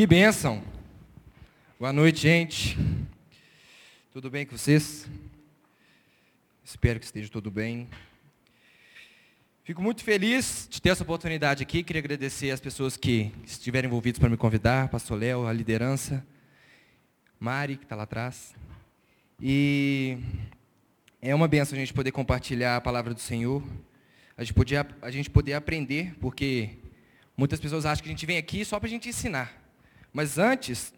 Que bênção! Boa noite, gente. Tudo bem com vocês? Espero que esteja tudo bem. Fico muito feliz de ter essa oportunidade aqui. Queria agradecer as pessoas que estiveram envolvidas para me convidar, Pastor Léo, a liderança, Mari, que está lá atrás. E é uma benção a gente poder compartilhar a palavra do Senhor, a gente, poder, a gente poder aprender, porque muitas pessoas acham que a gente vem aqui só para a gente ensinar. Mas antes,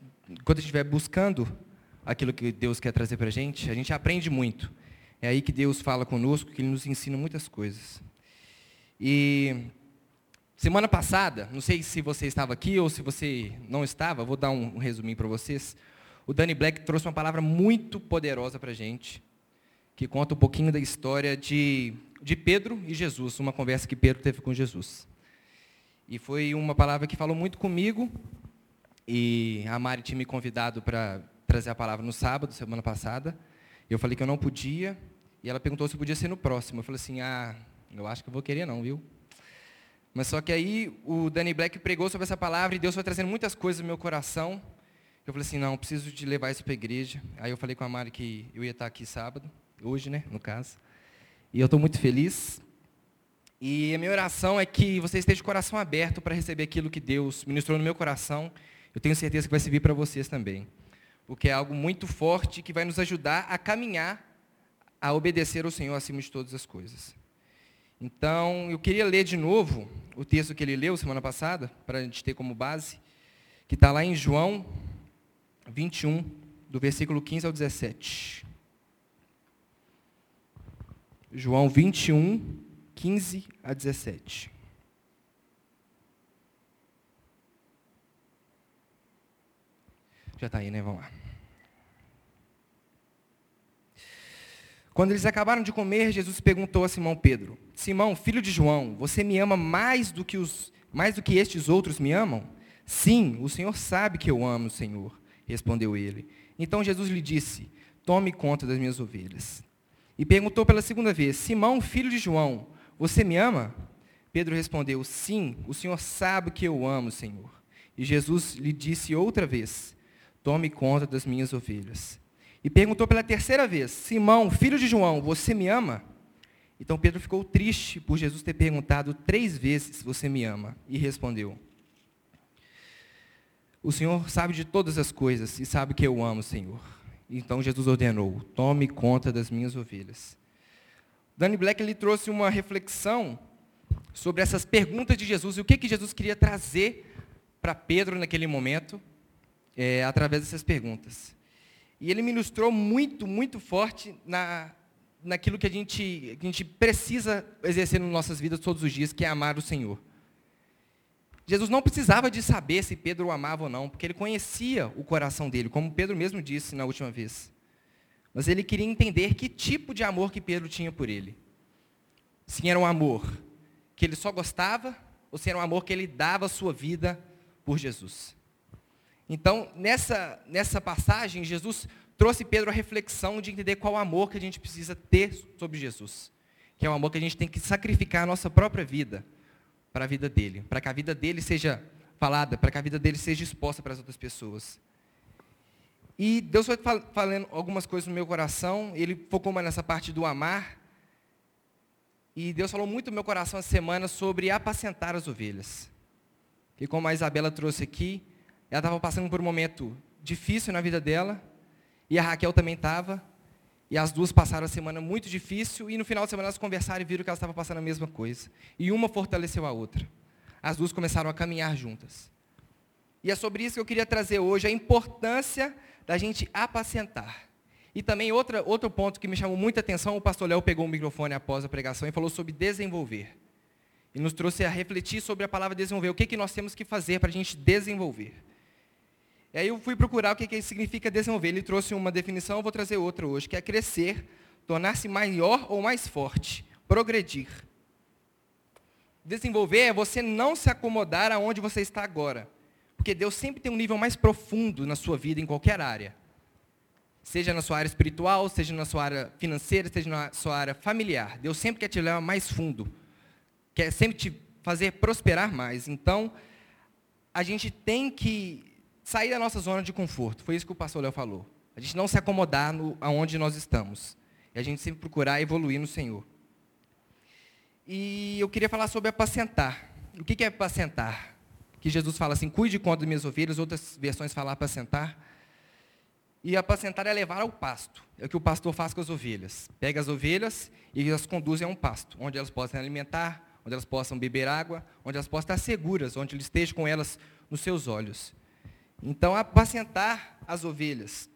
quando a gente estiver buscando aquilo que Deus quer trazer para a gente, a gente aprende muito. É aí que Deus fala conosco, que Ele nos ensina muitas coisas. E semana passada, não sei se você estava aqui ou se você não estava, vou dar um, um resuminho para vocês. O Danny Black trouxe uma palavra muito poderosa para a gente, que conta um pouquinho da história de, de Pedro e Jesus, uma conversa que Pedro teve com Jesus. E foi uma palavra que falou muito comigo, e a Mari tinha me convidado para trazer a palavra no sábado, semana passada. Eu falei que eu não podia, e ela perguntou se podia ser no próximo. Eu falei assim, ah, eu acho que eu vou querer não, viu? Mas só que aí o Danny Black pregou sobre essa palavra e Deus foi trazendo muitas coisas no meu coração. Eu falei assim, não, preciso de levar isso para a igreja. Aí eu falei com a Mari que eu ia estar aqui sábado, hoje, né, no caso. E eu estou muito feliz. E a minha oração é que você esteja de coração aberto para receber aquilo que Deus ministrou no meu coração eu tenho certeza que vai servir para vocês também. Porque é algo muito forte que vai nos ajudar a caminhar, a obedecer ao Senhor acima de todas as coisas. Então, eu queria ler de novo o texto que ele leu semana passada, para a gente ter como base, que está lá em João 21, do versículo 15 ao 17. João 21, 15 a 17. Já está aí, né? Vamos lá. Quando eles acabaram de comer, Jesus perguntou a Simão Pedro: Simão, filho de João, você me ama mais do que os mais do que estes outros me amam? Sim, o Senhor sabe que eu amo o Senhor, respondeu ele. Então Jesus lhe disse: Tome conta das minhas ovelhas. E perguntou pela segunda vez: Simão, filho de João, você me ama? Pedro respondeu: Sim, o Senhor sabe que eu amo o Senhor. E Jesus lhe disse outra vez: tome conta das minhas ovelhas. E perguntou pela terceira vez: Simão, filho de João, você me ama? Então Pedro ficou triste por Jesus ter perguntado três vezes você me ama. E respondeu: O Senhor sabe de todas as coisas e sabe que eu amo, Senhor. Então Jesus ordenou: Tome conta das minhas ovelhas. Danny Black ele trouxe uma reflexão sobre essas perguntas de Jesus e o que, que Jesus queria trazer para Pedro naquele momento é, através dessas perguntas. E ele me ilustrou muito, muito forte na, naquilo que a, gente, que a gente precisa exercer nas nossas vidas todos os dias, que é amar o Senhor. Jesus não precisava de saber se Pedro o amava ou não, porque ele conhecia o coração dele, como Pedro mesmo disse na última vez. Mas ele queria entender que tipo de amor que Pedro tinha por ele. Se era um amor que ele só gostava, ou se era um amor que ele dava a sua vida por Jesus. Então, nessa, nessa passagem, Jesus trouxe Pedro a reflexão de entender qual amor que a gente precisa ter sobre Jesus. Que é o amor que a gente tem que sacrificar a nossa própria vida para a vida dele. Para que a vida dele seja falada, para que a vida dele seja exposta para as outras pessoas. E Deus foi falando algumas coisas no meu coração, ele focou mais nessa parte do amar. E Deus falou muito no meu coração essa semana sobre apacentar as ovelhas. E como a Isabela trouxe aqui, ela estava passando por um momento difícil na vida dela, e a Raquel também estava, e as duas passaram a semana muito difícil, e no final da semana elas conversaram e viram que elas estavam passando a mesma coisa. E uma fortaleceu a outra. As duas começaram a caminhar juntas. E é sobre isso que eu queria trazer hoje, a importância da gente apacentar. E também outra, outro ponto que me chamou muita atenção, o pastor Léo pegou o microfone após a pregação e falou sobre desenvolver. E nos trouxe a refletir sobre a palavra desenvolver. O que, que nós temos que fazer para a gente desenvolver. E aí eu fui procurar o que, que significa desenvolver. Ele trouxe uma definição, eu vou trazer outra hoje, que é crescer, tornar-se maior ou mais forte, progredir. Desenvolver é você não se acomodar aonde você está agora. Porque Deus sempre tem um nível mais profundo na sua vida, em qualquer área. Seja na sua área espiritual, seja na sua área financeira, seja na sua área familiar. Deus sempre quer te levar mais fundo. Quer sempre te fazer prosperar mais. Então, a gente tem que sair da nossa zona de conforto. Foi isso que o pastor Léo falou. A gente não se acomodar no, aonde nós estamos. E a gente sempre procurar evoluir no Senhor. E eu queria falar sobre apacentar. O que é apacentar? Que Jesus fala assim, cuide de conta das minhas ovelhas, outras versões falam apacentar. E apacentar é levar ao pasto. É o que o pastor faz com as ovelhas. Pega as ovelhas e as conduz a um pasto, onde elas possam alimentar, onde elas possam beber água, onde elas possam estar seguras, onde ele esteja com elas nos seus olhos. Então, apacentar as ovelhas.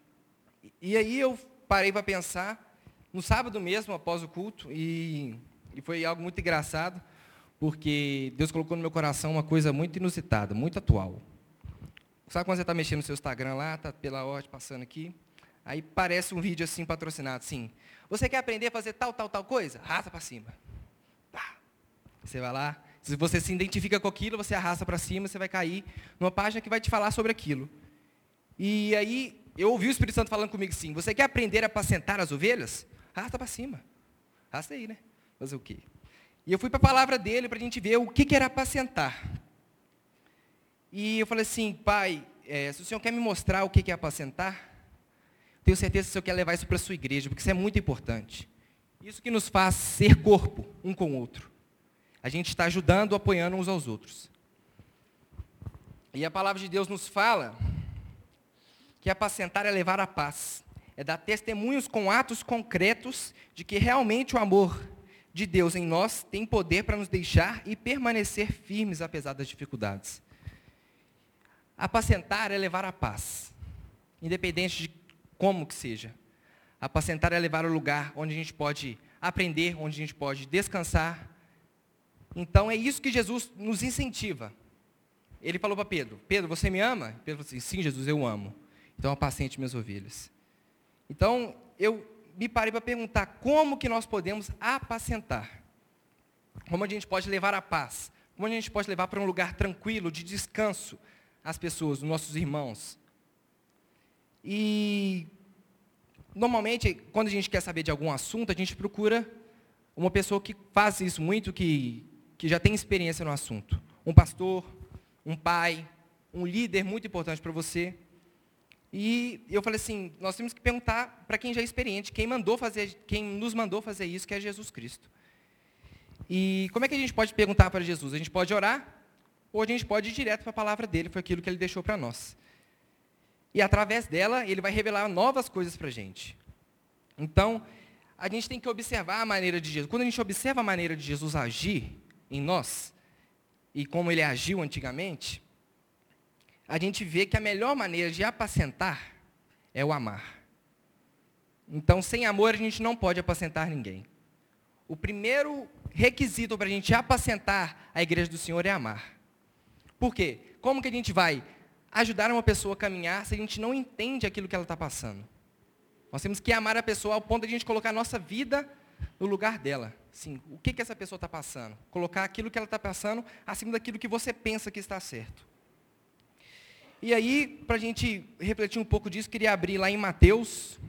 E aí eu parei para pensar, no sábado mesmo, após o culto, e, e foi algo muito engraçado, porque Deus colocou no meu coração uma coisa muito inusitada, muito atual. Sabe quando você está mexendo no seu Instagram lá, está pela ordem passando aqui, aí parece um vídeo assim patrocinado, assim, você quer aprender a fazer tal, tal, tal coisa? Arrasta para cima. Você vai lá, se você se identifica com aquilo, você arrasta para cima, você vai cair numa página que vai te falar sobre aquilo. E aí, eu ouvi o Espírito Santo falando comigo assim, você quer aprender a apacentar as ovelhas? Arrasta para cima. Arrasta aí, né? Fazer o quê? E eu fui para a palavra dele para a gente ver o que, que era apacentar. E eu falei assim, pai, é, se o senhor quer me mostrar o que, que é apacentar, tenho certeza que o senhor quer levar isso para a sua igreja, porque isso é muito importante. Isso que nos faz ser corpo um com o outro. A gente está ajudando, apoiando uns aos outros. E a palavra de Deus nos fala que apacentar é levar a paz. É dar testemunhos com atos concretos de que realmente o amor de Deus em nós tem poder para nos deixar e permanecer firmes apesar das dificuldades. Apacentar é levar a paz, independente de como que seja. Apacentar é levar ao lugar onde a gente pode aprender, onde a gente pode descansar, então é isso que Jesus nos incentiva. Ele falou para Pedro: Pedro, você me ama? Pedro falou assim: Sim, Jesus, eu amo. Então apacente minhas ovelhas. Então eu me parei para perguntar como que nós podemos apacentar. Como a gente pode levar a paz? Como a gente pode levar para um lugar tranquilo, de descanso, as pessoas, os nossos irmãos? E normalmente, quando a gente quer saber de algum assunto, a gente procura uma pessoa que faz isso muito, que que já tem experiência no assunto. Um pastor, um pai, um líder muito importante para você. E eu falei assim, nós temos que perguntar para quem já é experiente, quem mandou fazer, quem nos mandou fazer isso, que é Jesus Cristo. E como é que a gente pode perguntar para Jesus? A gente pode orar ou a gente pode ir direto para a palavra dele, foi aquilo que ele deixou para nós. E através dela, ele vai revelar novas coisas para a gente. Então, a gente tem que observar a maneira de Jesus. Quando a gente observa a maneira de Jesus agir, em nós e como ele agiu antigamente, a gente vê que a melhor maneira de apacentar é o amar. Então, sem amor, a gente não pode apacentar ninguém. O primeiro requisito para a gente apacentar a igreja do Senhor é amar. Por quê? Como que a gente vai ajudar uma pessoa a caminhar se a gente não entende aquilo que ela está passando? Nós temos que amar a pessoa ao ponto de a gente colocar a nossa vida no lugar dela. Sim, o que, que essa pessoa está passando? Colocar aquilo que ela está passando acima daquilo que você pensa que está certo. E aí, para a gente refletir um pouco disso, queria abrir lá em Mateus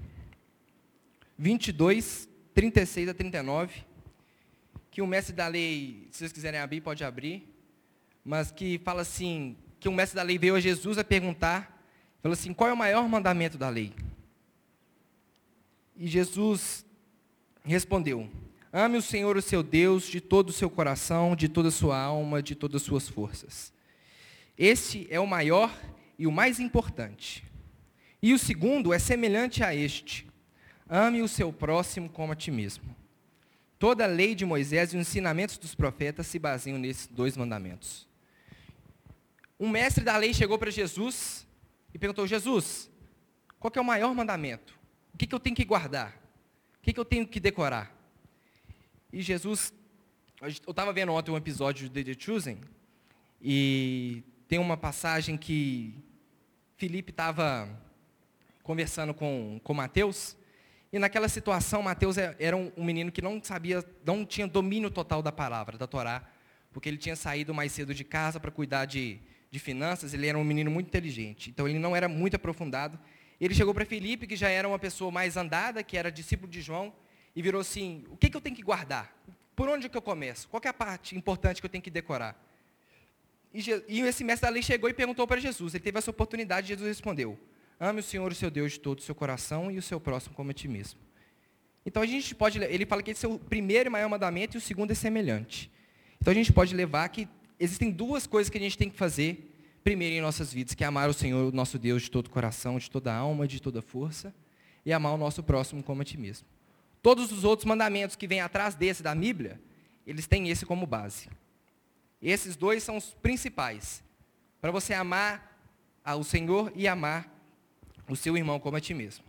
22, 36 a 39, que o mestre da lei, se vocês quiserem abrir, pode abrir, mas que fala assim, que o mestre da lei veio a Jesus a perguntar, falou assim, qual é o maior mandamento da lei? E Jesus respondeu, Ame o Senhor, o seu Deus, de todo o seu coração, de toda a sua alma, de todas as suas forças. Este é o maior e o mais importante. E o segundo é semelhante a este: ame o seu próximo como a ti mesmo. Toda a lei de Moisés e os ensinamentos dos profetas se baseiam nesses dois mandamentos. Um mestre da lei chegou para Jesus e perguntou: Jesus, qual é o maior mandamento? O que, que eu tenho que guardar? O que, que eu tenho que decorar? E Jesus, eu estava vendo ontem um episódio de The Chosen, e tem uma passagem que Felipe estava conversando com, com Mateus, e naquela situação, Mateus é, era um, um, menino que não sabia, não tinha domínio total da palavra, da Torá, porque ele tinha saído mais cedo de casa para cuidar de, de finanças, ele era um menino muito inteligente, então ele não era muito aprofundado. Ele chegou para Felipe, que já era uma pessoa mais andada, que era discípulo de João, e virou assim: o que, que eu tenho que guardar? Por onde que eu começo? Qual é a parte importante que eu tenho que decorar? E, e esse mestre da lei chegou e perguntou para Jesus. Ele teve essa oportunidade e Jesus respondeu: Ame o Senhor, o seu Deus, de todo o seu coração e o seu próximo como a ti mesmo. Então a gente pode, ele fala que esse é o primeiro e maior mandamento e o segundo é semelhante. Então a gente pode levar que existem duas coisas que a gente tem que fazer primeiro em nossas vidas, que é amar o Senhor, o nosso Deus, de todo o coração, de toda a alma, de toda a força, e amar o nosso próximo como a ti mesmo. Todos os outros mandamentos que vêm atrás desse da Bíblia, eles têm esse como base. Esses dois são os principais. Para você amar ao Senhor e amar o seu irmão como a ti mesmo.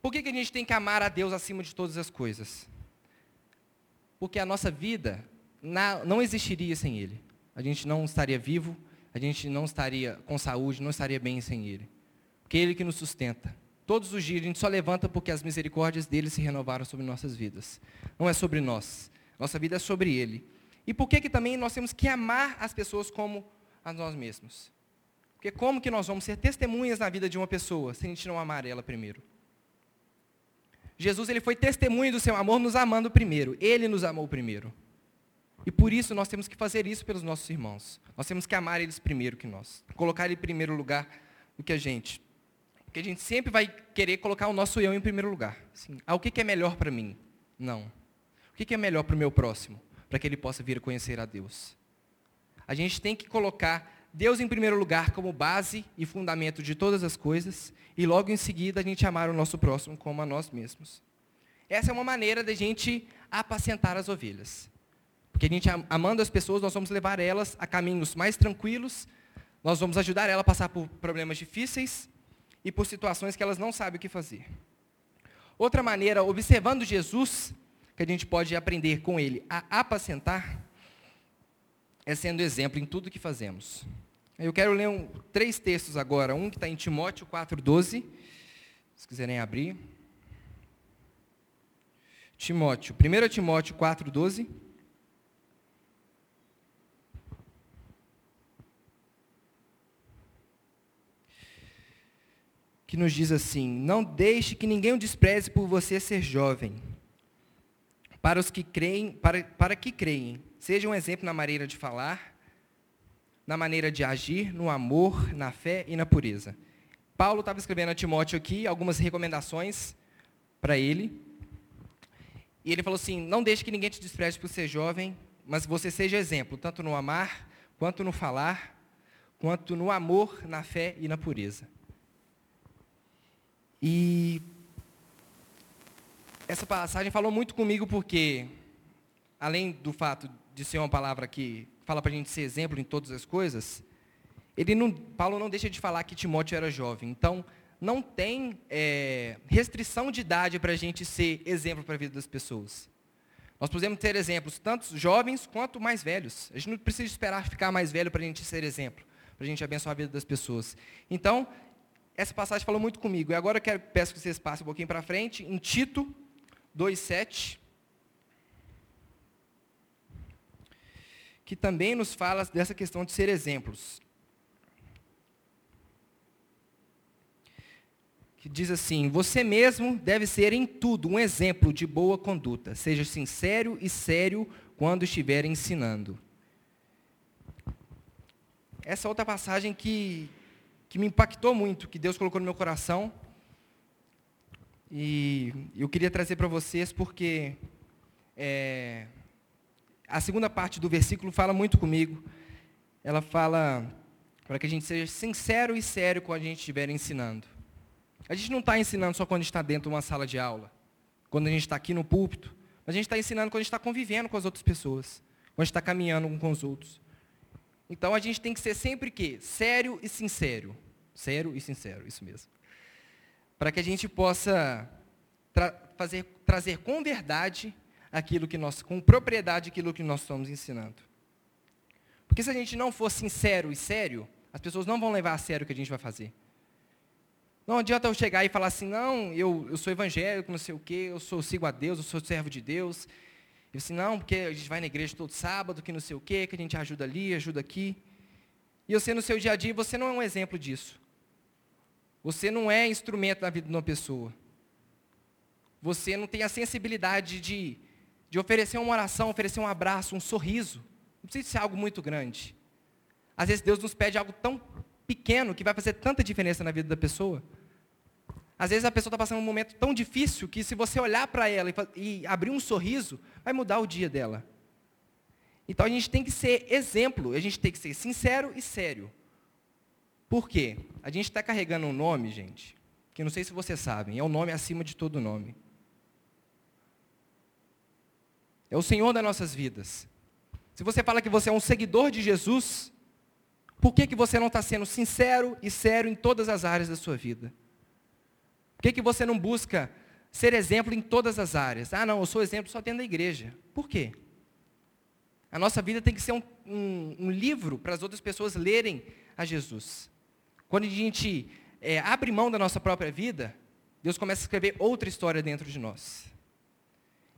Por que, que a gente tem que amar a Deus acima de todas as coisas? Porque a nossa vida não existiria sem Ele. A gente não estaria vivo, a gente não estaria com saúde, não estaria bem sem Ele. Porque é Ele que nos sustenta. Todos os dias a gente só levanta porque as misericórdias dele se renovaram sobre nossas vidas. Não é sobre nós. Nossa vida é sobre Ele. E por que, que também nós temos que amar as pessoas como a nós mesmos? Porque como que nós vamos ser testemunhas na vida de uma pessoa se a gente não amar ela primeiro? Jesus ele foi testemunho do seu amor nos amando primeiro. Ele nos amou primeiro. E por isso nós temos que fazer isso pelos nossos irmãos. Nós temos que amar eles primeiro que nós. Colocar ele em primeiro lugar do que a gente. Porque a gente sempre vai querer colocar o nosso eu em primeiro lugar. Assim, ah, o que, é melhor para mim? Não. O que, é melhor para o meu próximo? Para que ele possa vir conhecer a Deus. A gente tem que colocar Deus em primeiro lugar como base e fundamento de todas as coisas, e logo em seguida a gente amar o nosso próximo como a nós mesmos. Essa é uma maneira de a gente apacentar as ovelhas. Porque a gente, amando as pessoas, nós vamos levar elas a caminhos mais tranquilos, nós vamos ajudar ela a passar por problemas difíceis e por situações que elas não sabem o que fazer. Outra maneira, observando Jesus, que a gente pode aprender com ele a apacentar, é sendo exemplo em tudo que fazemos. Eu quero ler um, três textos agora. Um que está em Timóteo 4,12. Se quiserem abrir. Timóteo. 1 Timóteo 4,12. Que nos diz assim: Não deixe que ninguém o despreze por você ser jovem. Para os que creem, para, para que creem, seja um exemplo na maneira de falar na maneira de agir, no amor, na fé e na pureza. Paulo estava escrevendo a Timóteo aqui algumas recomendações para ele. E ele falou assim: não deixe que ninguém te despreze por ser jovem, mas você seja exemplo, tanto no amar, quanto no falar, quanto no amor, na fé e na pureza. E essa passagem falou muito comigo porque, além do fato de ser uma palavra que fala para a gente ser exemplo em todas as coisas, ele não, Paulo não deixa de falar que Timóteo era jovem. Então, não tem é, restrição de idade para a gente ser exemplo para a vida das pessoas. Nós podemos ter exemplos, tanto jovens quanto mais velhos. A gente não precisa esperar ficar mais velho para a gente ser exemplo, para a gente abençoar a vida das pessoas. Então, essa passagem falou muito comigo. E agora eu quero, peço que vocês passem um pouquinho para frente, em Tito 2,7. que também nos fala dessa questão de ser exemplos. Que diz assim: Você mesmo deve ser em tudo um exemplo de boa conduta. Seja sincero e sério quando estiver ensinando. Essa outra passagem que, que me impactou muito, que Deus colocou no meu coração. E eu queria trazer para vocês porque é, a segunda parte do versículo fala muito comigo. Ela fala para que a gente seja sincero e sério quando a gente estiver ensinando. A gente não está ensinando só quando está dentro de uma sala de aula, quando a gente está aqui no púlpito, mas a gente está ensinando quando a gente está convivendo com as outras pessoas, quando a gente está caminhando um com os outros. Então a gente tem que ser sempre que sério e sincero, sério e sincero, isso mesmo, para que a gente possa tra fazer, trazer com verdade aquilo que nós, com propriedade aquilo que nós estamos ensinando. Porque se a gente não for sincero e sério, as pessoas não vão levar a sério o que a gente vai fazer. Não adianta eu chegar e falar assim, não, eu, eu sou evangélico, não sei o quê, eu sou sigo a Deus, eu sou servo de Deus. E assim, não, porque a gente vai na igreja todo sábado, que não sei o quê, que a gente ajuda ali, ajuda aqui. E você no seu dia a dia, você não é um exemplo disso. Você não é instrumento na vida de uma pessoa. Você não tem a sensibilidade de de oferecer uma oração, oferecer um abraço, um sorriso. Não precisa ser algo muito grande. Às vezes Deus nos pede algo tão pequeno que vai fazer tanta diferença na vida da pessoa. Às vezes a pessoa está passando um momento tão difícil que se você olhar para ela e, e abrir um sorriso, vai mudar o dia dela. Então a gente tem que ser exemplo, a gente tem que ser sincero e sério. Por quê? A gente está carregando um nome, gente, que não sei se vocês sabem, é o um nome acima de todo nome. É o Senhor das nossas vidas. Se você fala que você é um seguidor de Jesus, por que, que você não está sendo sincero e sério em todas as áreas da sua vida? Por que, que você não busca ser exemplo em todas as áreas? Ah, não, eu sou exemplo só dentro da igreja. Por quê? A nossa vida tem que ser um, um, um livro para as outras pessoas lerem a Jesus. Quando a gente é, abre mão da nossa própria vida, Deus começa a escrever outra história dentro de nós.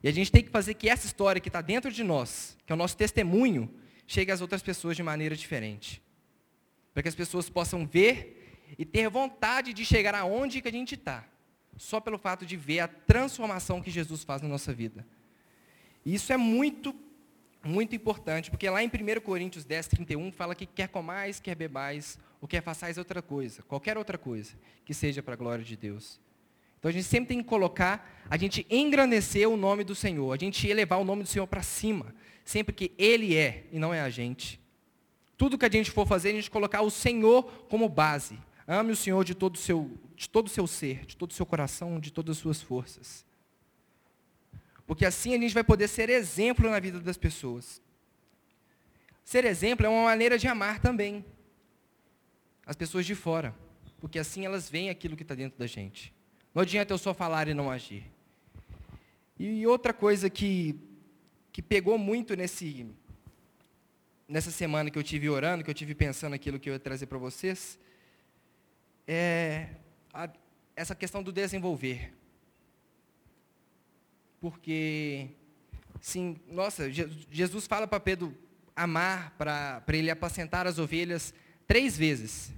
E a gente tem que fazer que essa história que está dentro de nós, que é o nosso testemunho, chegue às outras pessoas de maneira diferente. Para que as pessoas possam ver e ter vontade de chegar aonde que a gente está. Só pelo fato de ver a transformação que Jesus faz na nossa vida. E isso é muito, muito importante, porque lá em 1 Coríntios 10, 31, fala que quer comais, quer bebais, ou quer façais outra coisa, qualquer outra coisa, que seja para a glória de Deus. Então a gente sempre tem que colocar, a gente engrandecer o nome do Senhor, a gente elevar o nome do Senhor para cima, sempre que Ele é e não é a gente. Tudo que a gente for fazer, a gente colocar o Senhor como base. Ame o Senhor de todo o seu, de todo o seu ser, de todo o seu coração, de todas as suas forças. Porque assim a gente vai poder ser exemplo na vida das pessoas. Ser exemplo é uma maneira de amar também as pessoas de fora. Porque assim elas veem aquilo que está dentro da gente. Não adianta eu só falar e não agir. E outra coisa que, que pegou muito nesse, nessa semana que eu tive orando, que eu tive pensando aquilo que eu ia trazer para vocês, é a, essa questão do desenvolver. Porque, sim, nossa, Jesus fala para Pedro amar, para ele apacentar as ovelhas três vezes.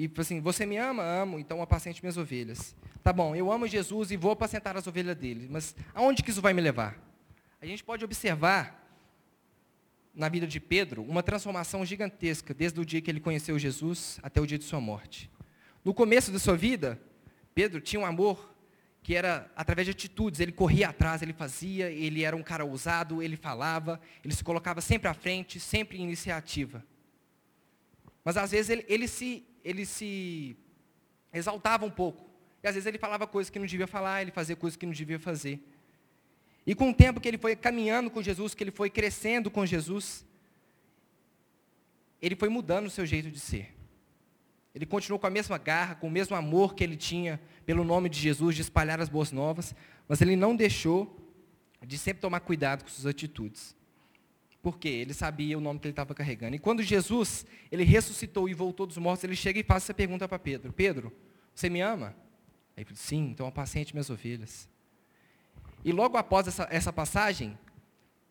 E assim, você me ama? Amo, então apacente minhas ovelhas. Tá bom, eu amo Jesus e vou apacentar as ovelhas dele. Mas aonde que isso vai me levar? A gente pode observar na vida de Pedro uma transformação gigantesca, desde o dia que ele conheceu Jesus até o dia de sua morte. No começo da sua vida, Pedro tinha um amor que era através de atitudes, ele corria atrás, ele fazia, ele era um cara ousado, ele falava, ele se colocava sempre à frente, sempre em iniciativa. Mas às vezes ele, ele se ele se exaltava um pouco. E às vezes ele falava coisas que não devia falar, ele fazia coisas que não devia fazer. E com o tempo que ele foi caminhando com Jesus, que ele foi crescendo com Jesus, ele foi mudando o seu jeito de ser. Ele continuou com a mesma garra, com o mesmo amor que ele tinha pelo nome de Jesus, de espalhar as boas novas, mas ele não deixou de sempre tomar cuidado com suas atitudes. Porque ele sabia o nome que ele estava carregando. E quando Jesus, ele ressuscitou e voltou dos mortos, ele chega e faz essa pergunta para Pedro. Pedro, você me ama? Aí ele sim, então apacente minhas ovelhas. E logo após essa, essa passagem,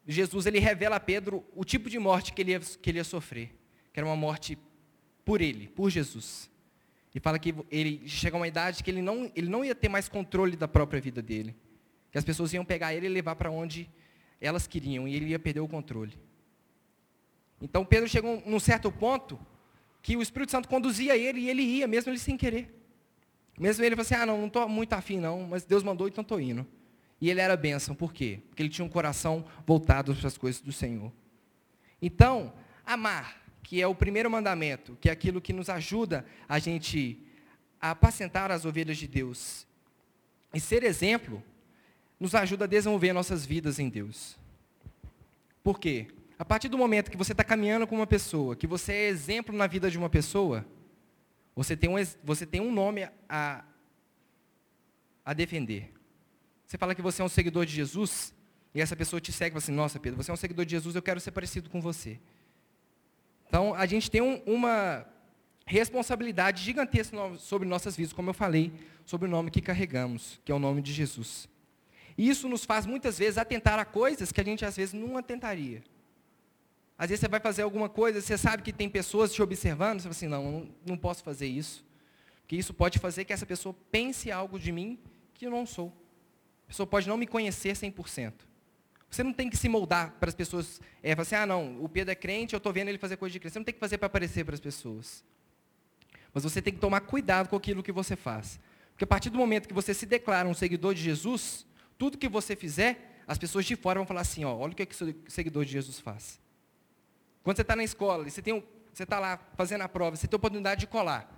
Jesus ele revela a Pedro o tipo de morte que ele, ia, que ele ia sofrer. Que era uma morte por ele, por Jesus. E fala que ele chega a uma idade que ele não, ele não ia ter mais controle da própria vida dele. Que as pessoas iam pegar ele e levar para onde elas queriam e ele ia perder o controle. Então Pedro chegou num certo ponto que o Espírito Santo conduzia ele e ele ia, mesmo ele sem querer. Mesmo ele falou assim, ah, não, não estou muito afim não, mas Deus mandou, então estou indo. E ele era bênção, por quê? Porque ele tinha um coração voltado para as coisas do Senhor. Então, amar, que é o primeiro mandamento, que é aquilo que nos ajuda a gente a apacentar as ovelhas de Deus. E ser exemplo, nos ajuda a desenvolver nossas vidas em Deus. Por quê? A partir do momento que você está caminhando com uma pessoa, que você é exemplo na vida de uma pessoa, você tem um, você tem um nome a, a defender. Você fala que você é um seguidor de Jesus, e essa pessoa te segue e fala assim, nossa Pedro, você é um seguidor de Jesus, eu quero ser parecido com você. Então, a gente tem um, uma responsabilidade gigantesca sobre nossas vidas, como eu falei, sobre o nome que carregamos, que é o nome de Jesus. E isso nos faz muitas vezes atentar a coisas que a gente às vezes não atentaria. Às vezes você vai fazer alguma coisa, você sabe que tem pessoas te observando, você fala assim, não, não posso fazer isso. Porque isso pode fazer que essa pessoa pense algo de mim que eu não sou. A pessoa pode não me conhecer 100%. Você não tem que se moldar para as pessoas. É, falar assim, ah, não, o Pedro é crente, eu estou vendo ele fazer coisa de crente. Você não tem que fazer para aparecer para as pessoas. Mas você tem que tomar cuidado com aquilo que você faz. Porque a partir do momento que você se declara um seguidor de Jesus, tudo que você fizer, as pessoas de fora vão falar assim, ó, olha o que, é que o seguidor de Jesus faz. Quando você está na escola e você tem um, você está lá fazendo a prova, você tem a oportunidade de colar.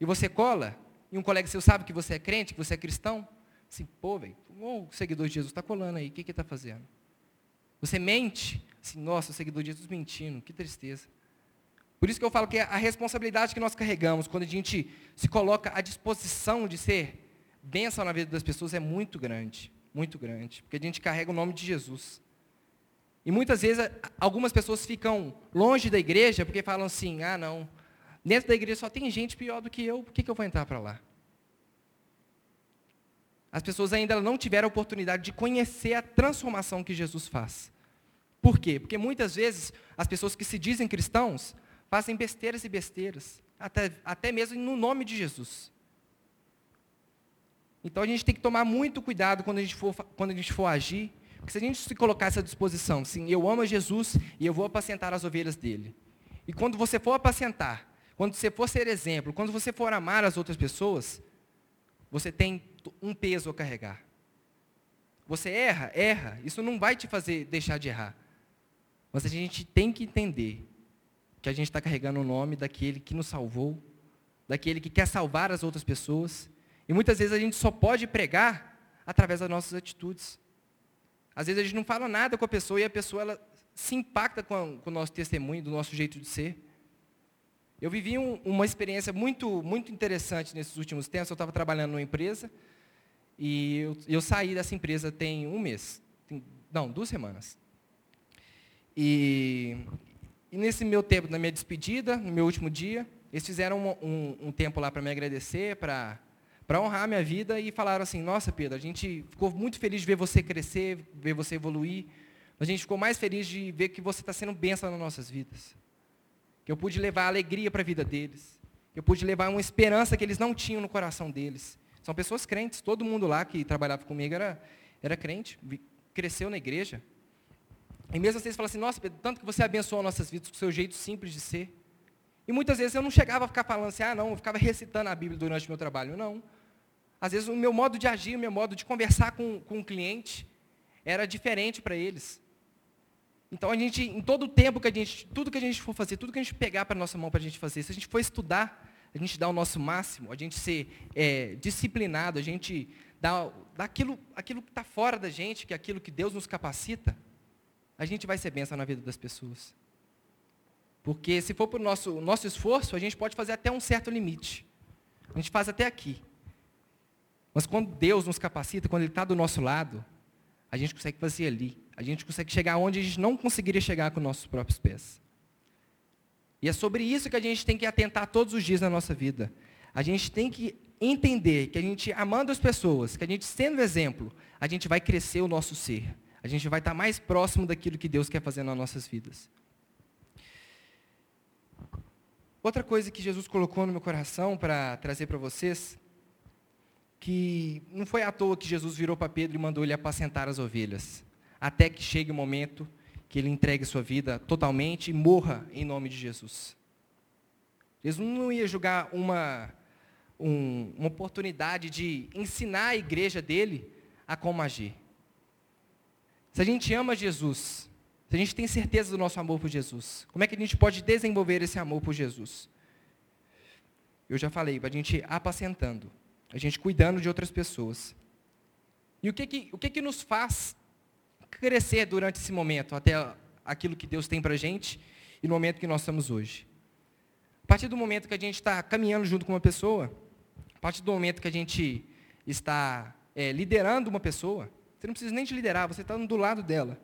E você cola, e um colega seu sabe que você é crente, que você é cristão, assim, pô, velho, o seguidor de Jesus está colando aí, o que, que ele está fazendo? Você mente, assim, nossa, o seguidor de Jesus mentindo, que tristeza. Por isso que eu falo que a responsabilidade que nós carregamos, quando a gente se coloca à disposição de ser bênção na vida das pessoas, é muito grande. Muito grande. Porque a gente carrega o nome de Jesus. E muitas vezes algumas pessoas ficam longe da igreja porque falam assim, ah não, dentro da igreja só tem gente pior do que eu, por que, que eu vou entrar para lá? As pessoas ainda não tiveram a oportunidade de conhecer a transformação que Jesus faz. Por quê? Porque muitas vezes as pessoas que se dizem cristãos fazem besteiras e besteiras, até, até mesmo no nome de Jesus. Então a gente tem que tomar muito cuidado quando a gente for, quando a gente for agir, porque se a gente se colocar essa disposição, sim, eu amo Jesus e eu vou apacentar as ovelhas dele. E quando você for apacentar, quando você for ser exemplo, quando você for amar as outras pessoas, você tem um peso a carregar. Você erra, erra, isso não vai te fazer deixar de errar. Mas a gente tem que entender que a gente está carregando o nome daquele que nos salvou, daquele que quer salvar as outras pessoas. E muitas vezes a gente só pode pregar através das nossas atitudes. Às vezes a gente não fala nada com a pessoa e a pessoa ela se impacta com, com o nosso testemunho, do nosso jeito de ser. Eu vivi um, uma experiência muito, muito interessante nesses últimos tempos. Eu estava trabalhando numa empresa e eu, eu, saí dessa empresa tem um mês. Tem, não, duas semanas. E, e nesse meu tempo, na minha despedida, no meu último dia, eles fizeram um, um, um tempo lá para me agradecer, para honrar a minha vida e falaram assim, nossa Pedro, a gente ficou muito feliz de ver você crescer, ver você evoluir, a gente ficou mais feliz de ver que você está sendo bênção nas nossas vidas. Que eu pude levar alegria para a vida deles. Que eu pude levar uma esperança que eles não tinham no coração deles. São pessoas crentes, todo mundo lá que trabalhava comigo era, era crente, cresceu na igreja. E mesmo vocês assim, falam assim, nossa, Pedro, tanto que você abençoou nossas vidas com o seu jeito simples de ser. E muitas vezes eu não chegava a ficar falando assim, ah não, eu ficava recitando a Bíblia durante o meu trabalho. Não. Às vezes o meu modo de agir, o meu modo de conversar com, com o cliente era diferente para eles. Então a gente, em todo o tempo que a gente, tudo que a gente for fazer, tudo que a gente pegar para a nossa mão para a gente fazer, se a gente for estudar, a gente dá o nosso máximo, a gente ser é, disciplinado, a gente dá, dá aquilo, aquilo que está fora da gente, que é aquilo que Deus nos capacita, a gente vai ser bênção na vida das pessoas. Porque se for para o nosso, nosso esforço, a gente pode fazer até um certo limite. A gente faz até aqui. Mas quando Deus nos capacita, quando Ele está do nosso lado, a gente consegue fazer ali. A gente consegue chegar onde a gente não conseguiria chegar com nossos próprios pés. E é sobre isso que a gente tem que atentar todos os dias na nossa vida. A gente tem que entender que a gente, amando as pessoas, que a gente sendo exemplo, a gente vai crescer o nosso ser a gente vai estar mais próximo daquilo que Deus quer fazer nas nossas vidas. Outra coisa que Jesus colocou no meu coração para trazer para vocês, que não foi à toa que Jesus virou para Pedro e mandou ele apacentar as ovelhas, até que chegue o momento que ele entregue sua vida totalmente e morra em nome de Jesus. Jesus não ia julgar uma, um, uma oportunidade de ensinar a igreja dele a como agir. Se a gente ama Jesus, se a gente tem certeza do nosso amor por Jesus, como é que a gente pode desenvolver esse amor por Jesus? Eu já falei, a gente apacentando, a gente cuidando de outras pessoas. E o que que, o que, que nos faz crescer durante esse momento, até aquilo que Deus tem para a gente e no momento que nós estamos hoje? A partir do momento que a gente está caminhando junto com uma pessoa, a partir do momento que a gente está é, liderando uma pessoa, você não precisa nem te liderar, você está do lado dela.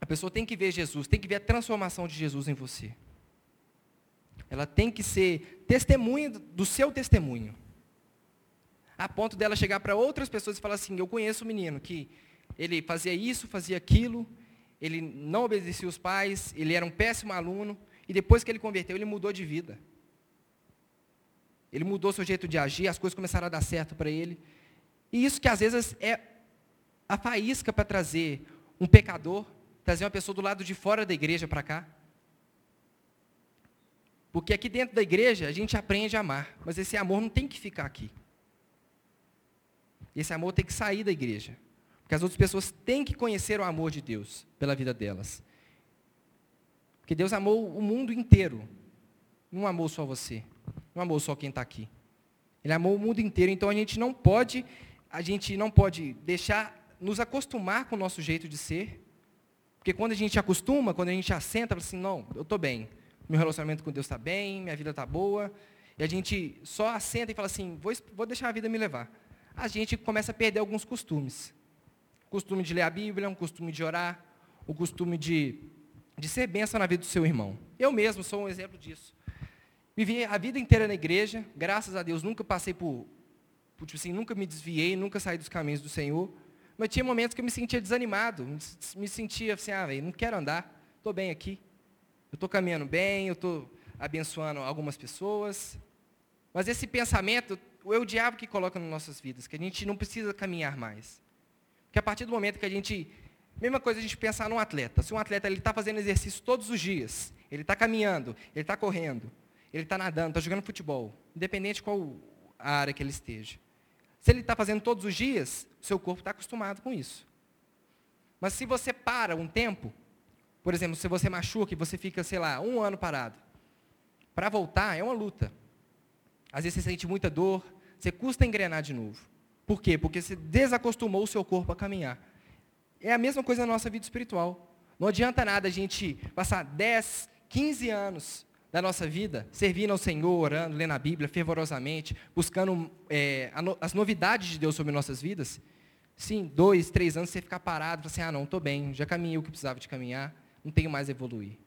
A pessoa tem que ver Jesus, tem que ver a transformação de Jesus em você. Ela tem que ser testemunha do seu testemunho. A ponto dela chegar para outras pessoas e falar assim: Eu conheço o menino que ele fazia isso, fazia aquilo, ele não obedecia os pais, ele era um péssimo aluno, e depois que ele converteu, ele mudou de vida. Ele mudou seu jeito de agir, as coisas começaram a dar certo para ele. E isso que às vezes é a faísca para trazer um pecador, trazer uma pessoa do lado de fora da igreja para cá. Porque aqui dentro da igreja a gente aprende a amar, mas esse amor não tem que ficar aqui. Esse amor tem que sair da igreja. Porque as outras pessoas têm que conhecer o amor de Deus pela vida delas. Porque Deus amou o mundo inteiro. Não amou só você. Não amou só quem está aqui. Ele amou o mundo inteiro. Então a gente não pode, a gente não pode deixar nos acostumar com o nosso jeito de ser. Porque quando a gente acostuma, quando a gente assenta, fala assim, não, eu estou bem meu relacionamento com Deus está bem, minha vida está boa, e a gente só assenta e fala assim, vou, vou deixar a vida me levar. A gente começa a perder alguns costumes. O costume de ler a Bíblia, um costume de orar, o costume de, de ser bênção na vida do seu irmão. Eu mesmo sou um exemplo disso. Vivi a vida inteira na igreja, graças a Deus, nunca passei por, por tipo assim, nunca me desviei, nunca saí dos caminhos do Senhor. Mas tinha momentos que eu me sentia desanimado, me sentia assim, ah, velho, não quero andar, estou bem aqui. Eu estou caminhando bem, eu estou abençoando algumas pessoas. Mas esse pensamento, é o diabo que coloca nas nossas vidas, que a gente não precisa caminhar mais. Porque a partir do momento que a gente. Mesma coisa a gente pensar num atleta. Se um atleta está fazendo exercício todos os dias, ele está caminhando, ele está correndo, ele está nadando, está jogando futebol, independente de qual a área que ele esteja. Se ele está fazendo todos os dias, seu corpo está acostumado com isso. Mas se você para um tempo, por exemplo, se você machuca e você fica, sei lá, um ano parado. Para voltar é uma luta. Às vezes você sente muita dor, você custa engrenar de novo. Por quê? Porque você desacostumou o seu corpo a caminhar. É a mesma coisa na nossa vida espiritual. Não adianta nada a gente passar 10, 15 anos da nossa vida servindo ao Senhor, orando, lendo a Bíblia fervorosamente, buscando é, as novidades de Deus sobre nossas vidas. Sim, dois, três anos você ficar parado, assim, ah não, estou bem, já caminhei o que precisava de caminhar não tenho mais a evoluir.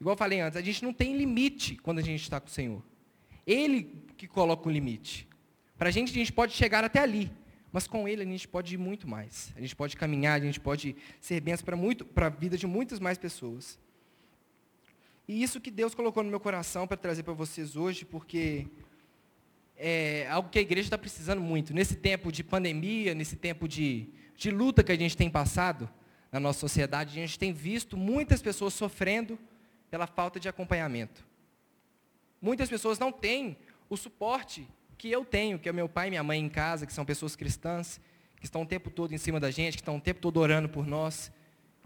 Igual eu falei antes, a gente não tem limite quando a gente está com o Senhor. Ele que coloca o limite. Para a gente, a gente pode chegar até ali, mas com Ele a gente pode ir muito mais. A gente pode caminhar, a gente pode ser bênção para a vida de muitas mais pessoas. E isso que Deus colocou no meu coração para trazer para vocês hoje, porque é algo que a igreja está precisando muito. Nesse tempo de pandemia, nesse tempo de, de luta que a gente tem passado, na nossa sociedade, a gente tem visto muitas pessoas sofrendo pela falta de acompanhamento. Muitas pessoas não têm o suporte que eu tenho, que é meu pai e minha mãe em casa, que são pessoas cristãs, que estão o tempo todo em cima da gente, que estão o tempo todo orando por nós,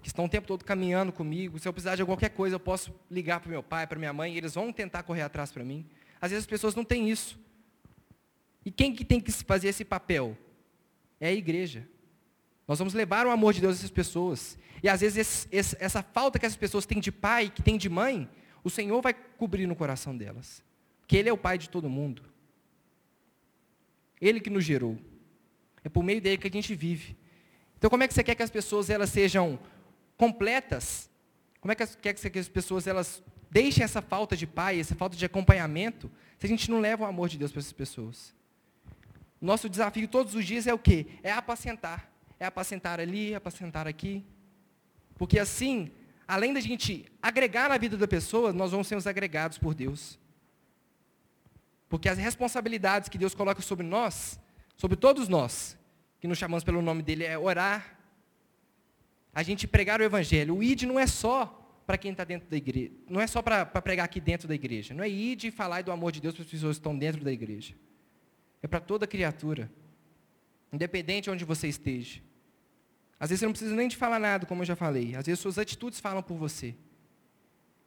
que estão o tempo todo caminhando comigo. Se eu precisar de qualquer coisa, eu posso ligar para meu pai, para minha mãe, e eles vão tentar correr atrás para mim. Às vezes as pessoas não têm isso. E quem que tem que fazer esse papel? É a igreja. Nós vamos levar o amor de Deus a essas pessoas. E às vezes esse, esse, essa falta que essas pessoas têm de pai, que têm de mãe, o Senhor vai cobrir no coração delas. Porque Ele é o Pai de todo mundo. Ele que nos gerou. É por meio dele que a gente vive. Então como é que você quer que as pessoas elas sejam completas? Como é que você quer que as pessoas elas deixem essa falta de pai, essa falta de acompanhamento, se a gente não leva o amor de Deus para essas pessoas? Nosso desafio todos os dias é o quê? É apacentar é apacentar ali, apacentar aqui. Porque assim, além da gente agregar na vida da pessoa, nós vamos ser os agregados por Deus. Porque as responsabilidades que Deus coloca sobre nós, sobre todos nós, que nos chamamos pelo nome dele, é orar, a gente pregar o evangelho. O ID não é só para quem está dentro da igreja, não é só para pregar aqui dentro da igreja. Não é ID e falar do amor de Deus para as pessoas que estão dentro da igreja. É para toda criatura, independente de onde você esteja. Às vezes você não precisa nem de falar nada, como eu já falei. Às vezes suas atitudes falam por você.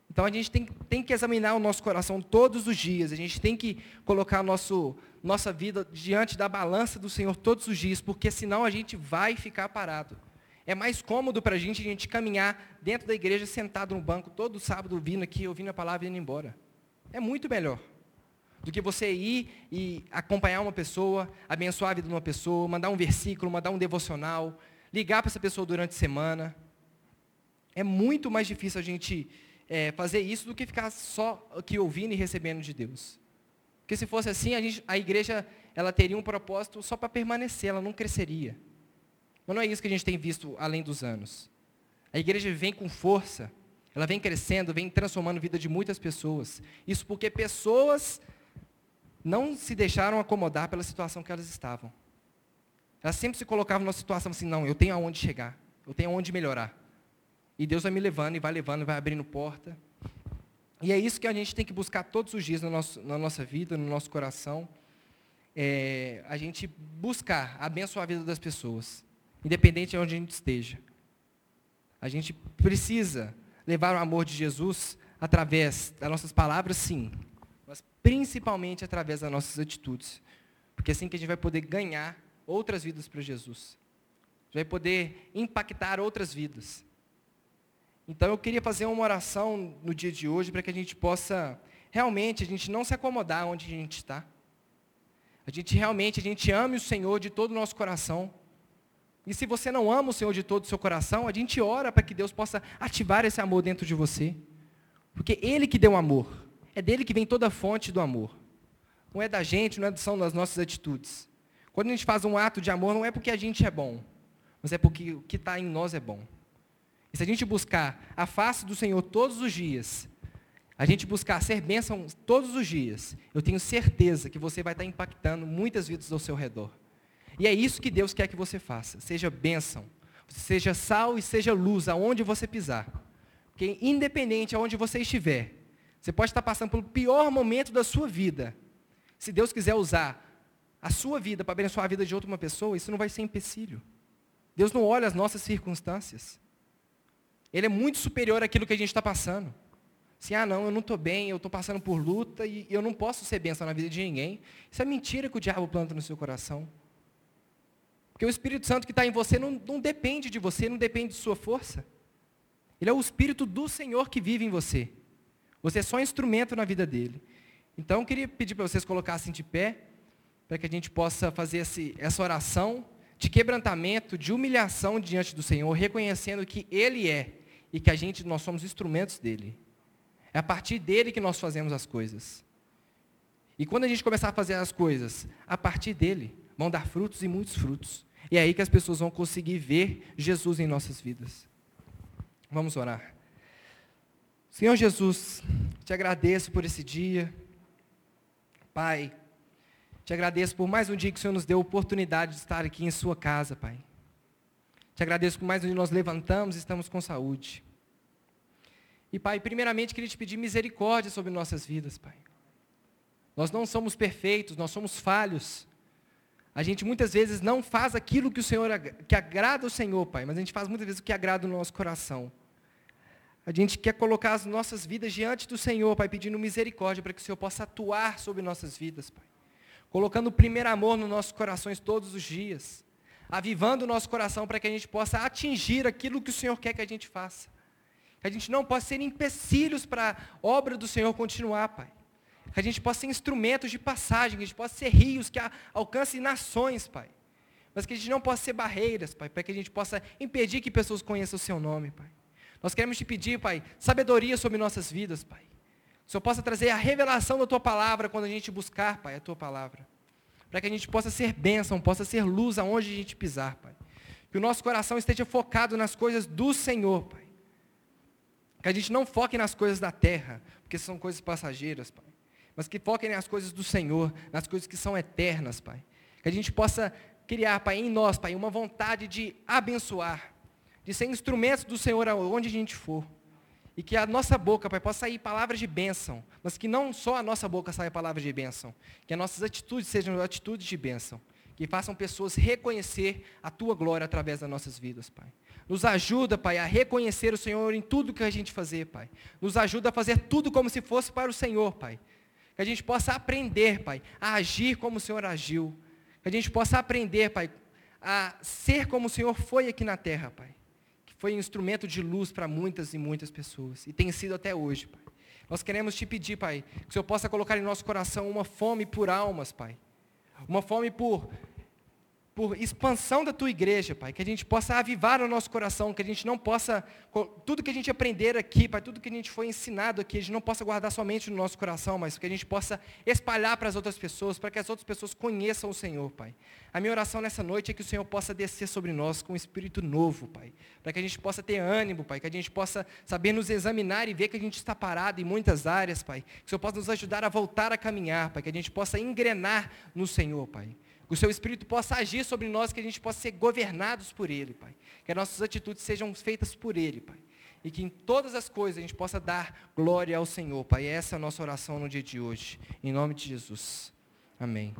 Então a gente tem, tem que examinar o nosso coração todos os dias. A gente tem que colocar nosso, nossa vida diante da balança do Senhor todos os dias, porque senão a gente vai ficar parado. É mais cômodo para a gente a gente caminhar dentro da igreja sentado no banco todo sábado vindo aqui, ouvindo a palavra e indo embora. É muito melhor do que você ir e acompanhar uma pessoa, abençoar a vida de uma pessoa, mandar um versículo, mandar um devocional, ligar para essa pessoa durante a semana. É muito mais difícil a gente é, fazer isso do que ficar só aqui ouvindo e recebendo de Deus. Porque se fosse assim, a, gente, a igreja ela teria um propósito só para permanecer, ela não cresceria. Mas não é isso que a gente tem visto além dos anos. A igreja vem com força, ela vem crescendo, vem transformando a vida de muitas pessoas. Isso porque pessoas não se deixaram acomodar pela situação que elas estavam. Ela sempre se colocava numa situação assim, não, eu tenho aonde chegar, eu tenho aonde melhorar. E Deus vai me levando, e vai levando, e vai abrindo porta. E é isso que a gente tem que buscar todos os dias no nosso, na nossa vida, no nosso coração. É, a gente buscar abençoar a vida das pessoas, independente de onde a gente esteja. A gente precisa levar o amor de Jesus através das nossas palavras, sim, mas principalmente através das nossas atitudes. Porque é assim que a gente vai poder ganhar outras vidas para Jesus. Vai poder impactar outras vidas. Então eu queria fazer uma oração no dia de hoje para que a gente possa realmente a gente não se acomodar onde a gente está. A gente realmente a gente ame o Senhor de todo o nosso coração. E se você não ama o Senhor de todo o seu coração, a gente ora para que Deus possa ativar esse amor dentro de você. Porque Ele que deu o amor. É dele que vem toda a fonte do amor. Não é da gente, não é, são das nossas atitudes. Quando a gente faz um ato de amor, não é porque a gente é bom, mas é porque o que está em nós é bom. E se a gente buscar a face do Senhor todos os dias, a gente buscar ser bênção todos os dias, eu tenho certeza que você vai estar impactando muitas vidas ao seu redor. E é isso que Deus quer que você faça. Seja bênção, seja sal e seja luz aonde você pisar. Porque independente aonde você estiver, você pode estar passando pelo pior momento da sua vida. Se Deus quiser usar a sua vida para abençoar a vida de outra pessoa, isso não vai ser empecilho. Deus não olha as nossas circunstâncias. Ele é muito superior àquilo que a gente está passando. Assim, ah não, eu não estou bem, eu estou passando por luta e eu não posso ser bênção na vida de ninguém. Isso é mentira que o diabo planta no seu coração. Porque o Espírito Santo que está em você não, não depende de você, não depende de sua força. Ele é o Espírito do Senhor que vive em você. Você é só instrumento na vida dele. Então, eu queria pedir para vocês colocassem de pé para que a gente possa fazer esse, essa oração de quebrantamento, de humilhação diante do Senhor, reconhecendo que Ele é e que a gente, nós somos instrumentos dEle. É a partir dEle que nós fazemos as coisas. E quando a gente começar a fazer as coisas a partir dEle, vão dar frutos e muitos frutos. E é aí que as pessoas vão conseguir ver Jesus em nossas vidas. Vamos orar. Senhor Jesus, te agradeço por esse dia. Pai, te agradeço por mais um dia que o Senhor nos deu a oportunidade de estar aqui em Sua casa, Pai. Te agradeço por mais um dia que nós levantamos e estamos com saúde. E, Pai, primeiramente queria te pedir misericórdia sobre nossas vidas, Pai. Nós não somos perfeitos, nós somos falhos. A gente muitas vezes não faz aquilo que o Senhor que agrada o Senhor, Pai, mas a gente faz muitas vezes o que agrada o nosso coração. A gente quer colocar as nossas vidas diante do Senhor, Pai, pedindo misericórdia para que o Senhor possa atuar sobre nossas vidas, Pai colocando o primeiro amor nos nossos corações todos os dias, avivando o nosso coração para que a gente possa atingir aquilo que o Senhor quer que a gente faça. Que a gente não possa ser empecilhos para a obra do Senhor continuar, Pai. Que a gente possa ser instrumentos de passagem, que a gente possa ser rios que alcancem nações, Pai. Mas que a gente não possa ser barreiras, Pai, para que a gente possa impedir que pessoas conheçam o Seu nome, Pai. Nós queremos te pedir, Pai, sabedoria sobre nossas vidas, Pai. O Senhor possa trazer a revelação da Tua palavra quando a gente buscar, Pai, a Tua palavra. Para que a gente possa ser bênção, possa ser luz aonde a gente pisar, Pai. Que o nosso coração esteja focado nas coisas do Senhor, Pai. Que a gente não foque nas coisas da terra, porque são coisas passageiras, Pai. Mas que foquem nas coisas do Senhor, nas coisas que são eternas, Pai. Que a gente possa criar, Pai, em nós, Pai, uma vontade de abençoar, de ser instrumentos do Senhor aonde a gente for. E que a nossa boca, Pai, possa sair palavras de bênção. Mas que não só a nossa boca saia palavras de bênção. Que as nossas atitudes sejam atitudes de bênção. Que façam pessoas reconhecer a Tua glória através das nossas vidas, Pai. Nos ajuda, Pai, a reconhecer o Senhor em tudo que a gente fazer, Pai. Nos ajuda a fazer tudo como se fosse para o Senhor, Pai. Que a gente possa aprender, Pai, a agir como o Senhor agiu. Que a gente possa aprender, Pai, a ser como o Senhor foi aqui na terra, Pai foi um instrumento de luz para muitas e muitas pessoas. E tem sido até hoje, Pai. Nós queremos te pedir, Pai, que o Senhor possa colocar em nosso coração uma fome por almas, Pai. Uma fome por por expansão da tua igreja, Pai, que a gente possa avivar o nosso coração, que a gente não possa, tudo que a gente aprender aqui, Pai, tudo que a gente foi ensinado aqui, a gente não possa guardar somente no nosso coração, mas que a gente possa espalhar para as outras pessoas, para que as outras pessoas conheçam o Senhor, Pai. A minha oração nessa noite é que o Senhor possa descer sobre nós com um espírito novo, Pai, para que a gente possa ter ânimo, Pai, que a gente possa saber nos examinar e ver que a gente está parado em muitas áreas, Pai, que o Senhor possa nos ajudar a voltar a caminhar, Pai, que a gente possa engrenar no Senhor, Pai. Que o seu Espírito possa agir sobre nós, que a gente possa ser governados por Ele, Pai. Que as nossas atitudes sejam feitas por Ele, Pai. E que em todas as coisas a gente possa dar glória ao Senhor, Pai. Essa é a nossa oração no dia de hoje. Em nome de Jesus. Amém.